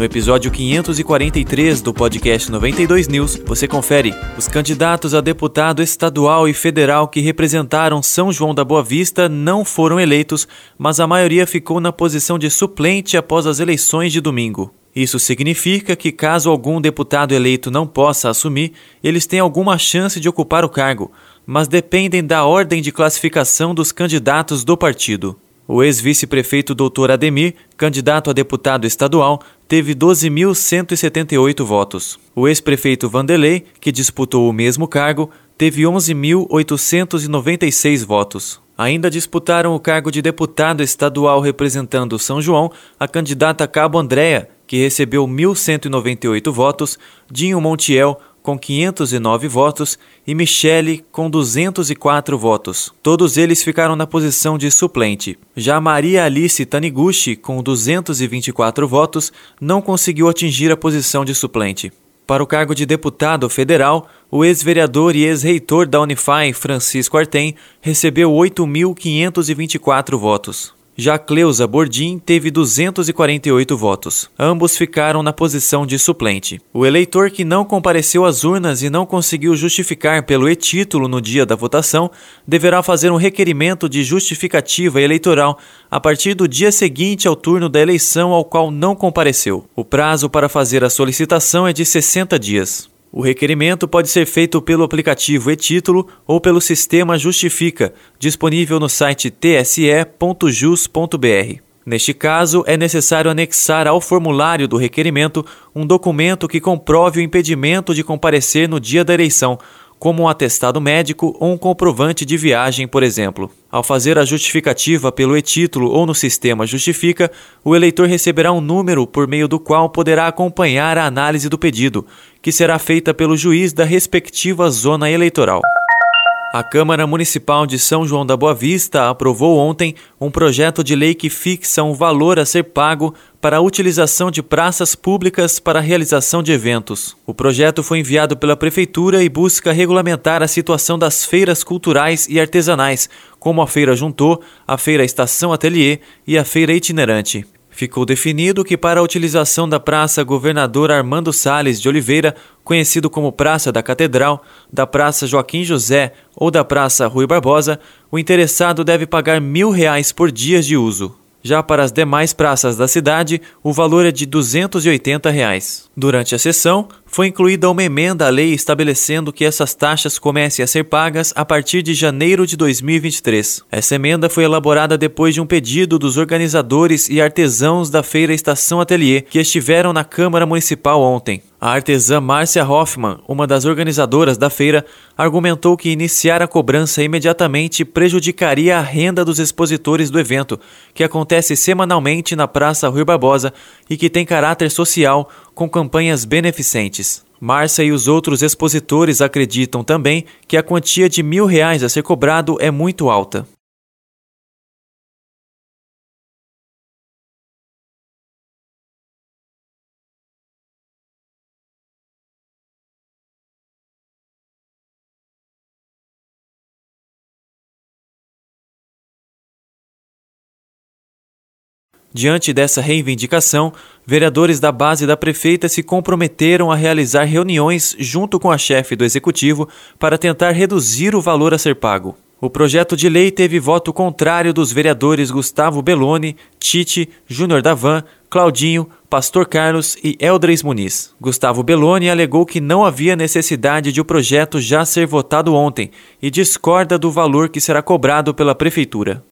No episódio 543 do podcast 92 News, você confere os candidatos a deputado estadual e federal que representaram São João da Boa Vista não foram eleitos, mas a maioria ficou na posição de suplente após as eleições de domingo. Isso significa que, caso algum deputado eleito não possa assumir, eles têm alguma chance de ocupar o cargo, mas dependem da ordem de classificação dos candidatos do partido. O ex-vice-prefeito Dr. Ademir, candidato a deputado estadual, teve 12.178 votos. O ex-prefeito Vanderlei, que disputou o mesmo cargo, teve 11.896 votos. Ainda disputaram o cargo de deputado estadual representando São João a candidata Cabo Andréa, que recebeu 1.198 votos, Dinho Montiel, com 509 votos, e Michele, com 204 votos. Todos eles ficaram na posição de suplente. Já Maria Alice Taniguchi, com 224 votos, não conseguiu atingir a posição de suplente. Para o cargo de deputado federal, o ex-vereador e ex-reitor da Unify, Francisco Artem, recebeu 8.524 votos. Já Cleusa Bordim teve 248 votos. Ambos ficaram na posição de suplente. O eleitor que não compareceu às urnas e não conseguiu justificar pelo e-título no dia da votação deverá fazer um requerimento de justificativa eleitoral a partir do dia seguinte ao turno da eleição ao qual não compareceu. O prazo para fazer a solicitação é de 60 dias. O requerimento pode ser feito pelo aplicativo e-título ou pelo sistema Justifica, disponível no site tse.jus.br. Neste caso, é necessário anexar ao formulário do requerimento um documento que comprove o impedimento de comparecer no dia da eleição, como um atestado médico ou um comprovante de viagem, por exemplo. Ao fazer a justificativa pelo e-título ou no sistema Justifica, o eleitor receberá um número por meio do qual poderá acompanhar a análise do pedido, que será feita pelo juiz da respectiva zona eleitoral. A Câmara Municipal de São João da Boa Vista aprovou ontem um projeto de lei que fixa um valor a ser pago para a utilização de praças públicas para a realização de eventos. O projeto foi enviado pela Prefeitura e busca regulamentar a situação das feiras culturais e artesanais, como a Feira Juntou, a Feira Estação Atelier e a Feira Itinerante. Ficou definido que, para a utilização da Praça Governador Armando Sales de Oliveira, conhecido como Praça da Catedral, da Praça Joaquim José ou da Praça Rui Barbosa, o interessado deve pagar mil reais por dias de uso. Já para as demais praças da cidade, o valor é de 280 reais. Durante a sessão, foi incluída uma emenda à lei estabelecendo que essas taxas comecem a ser pagas a partir de janeiro de 2023. Essa emenda foi elaborada depois de um pedido dos organizadores e artesãos da Feira Estação Atelier, que estiveram na Câmara Municipal ontem. A artesã Márcia Hoffman, uma das organizadoras da feira, argumentou que iniciar a cobrança imediatamente prejudicaria a renda dos expositores do evento, que acontece semanalmente na Praça Rui Barbosa e que tem caráter social com campanhas beneficentes. Márcia e os outros expositores acreditam também que a quantia de mil reais a ser cobrado é muito alta. Diante dessa reivindicação, vereadores da base da prefeita se comprometeram a realizar reuniões junto com a chefe do executivo para tentar reduzir o valor a ser pago. O projeto de lei teve voto contrário dos vereadores Gustavo Belloni, Tite, Júnior Davan, Claudinho, Pastor Carlos e Eldres Muniz. Gustavo Belloni alegou que não havia necessidade de o projeto já ser votado ontem e discorda do valor que será cobrado pela prefeitura.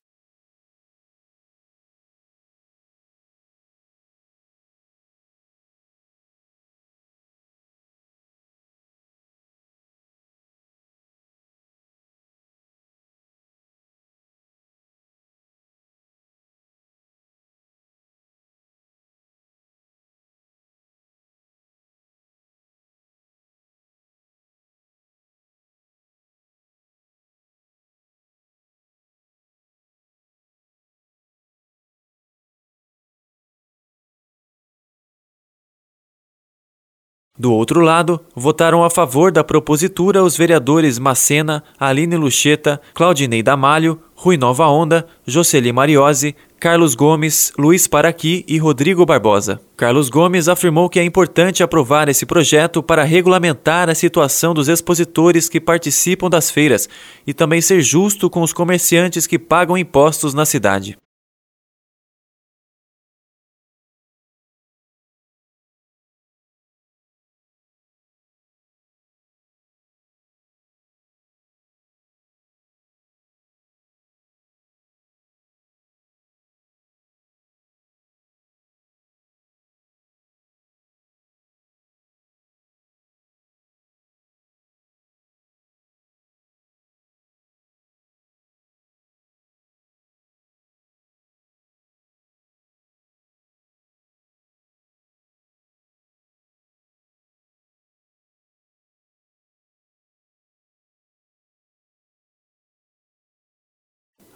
Do outro lado, votaram a favor da propositura os vereadores Macena, Aline Lucheta, Claudinei Damalho, Rui Nova Onda, Jocely Mariose, Carlos Gomes, Luiz Paraqui e Rodrigo Barbosa. Carlos Gomes afirmou que é importante aprovar esse projeto para regulamentar a situação dos expositores que participam das feiras e também ser justo com os comerciantes que pagam impostos na cidade.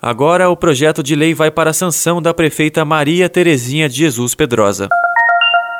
Agora, o projeto de lei vai para a sanção da prefeita Maria Terezinha de Jesus Pedrosa.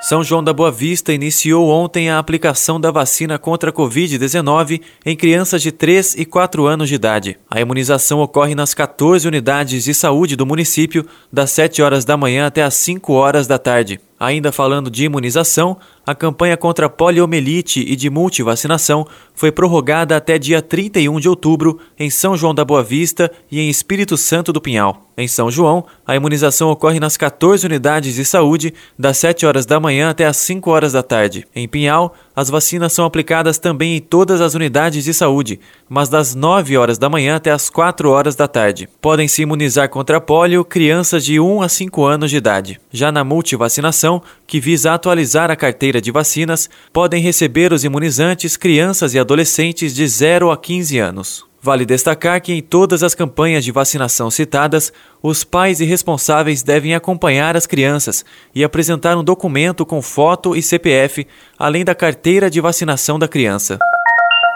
São João da Boa Vista iniciou ontem a aplicação da vacina contra a Covid-19 em crianças de 3 e 4 anos de idade. A imunização ocorre nas 14 unidades de saúde do município, das 7 horas da manhã até as 5 horas da tarde. Ainda falando de imunização, a campanha contra poliomielite e de multivacinação foi prorrogada até dia 31 de outubro em São João da Boa Vista e em Espírito Santo do Pinhal. Em São João, a imunização ocorre nas 14 unidades de saúde, das 7 horas da manhã até as 5 horas da tarde. Em Pinhal, as vacinas são aplicadas também em todas as unidades de saúde, mas das 9 horas da manhã até as 4 horas da tarde. Podem se imunizar contra pólio crianças de 1 a 5 anos de idade. Já na multivacinação, que visa atualizar a carteira de vacinas, podem receber os imunizantes crianças e adolescentes de 0 a 15 anos. Vale destacar que em todas as campanhas de vacinação citadas, os pais e responsáveis devem acompanhar as crianças e apresentar um documento com foto e CPF, além da carteira de vacinação da criança.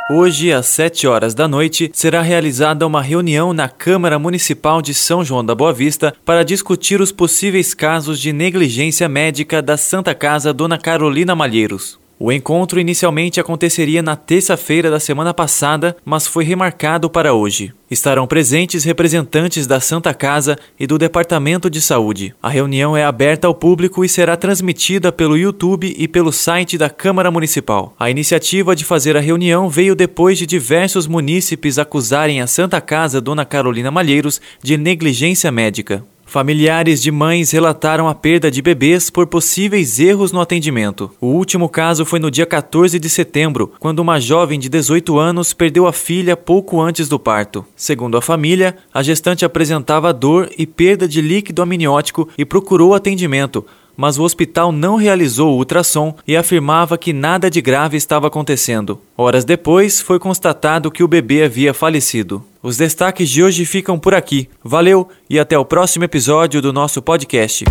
Hoje, às 7 horas da noite, será realizada uma reunião na Câmara Municipal de São João da Boa Vista para discutir os possíveis casos de negligência médica da Santa Casa Dona Carolina Malheiros. O encontro inicialmente aconteceria na terça-feira da semana passada, mas foi remarcado para hoje. Estarão presentes representantes da Santa Casa e do Departamento de Saúde. A reunião é aberta ao público e será transmitida pelo YouTube e pelo site da Câmara Municipal. A iniciativa de fazer a reunião veio depois de diversos munícipes acusarem a Santa Casa Dona Carolina Malheiros de negligência médica. Familiares de mães relataram a perda de bebês por possíveis erros no atendimento. O último caso foi no dia 14 de setembro, quando uma jovem de 18 anos perdeu a filha pouco antes do parto. Segundo a família, a gestante apresentava dor e perda de líquido amniótico e procurou atendimento, mas o hospital não realizou o ultrassom e afirmava que nada de grave estava acontecendo. Horas depois, foi constatado que o bebê havia falecido. Os destaques de hoje ficam por aqui. Valeu e até o próximo episódio do nosso podcast.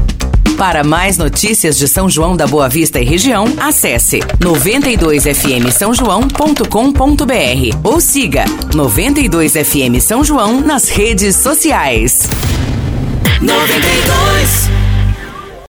Para mais notícias de São João da Boa Vista e região, acesse 92fm São João.com.br ou siga 92fm São João nas redes sociais. 92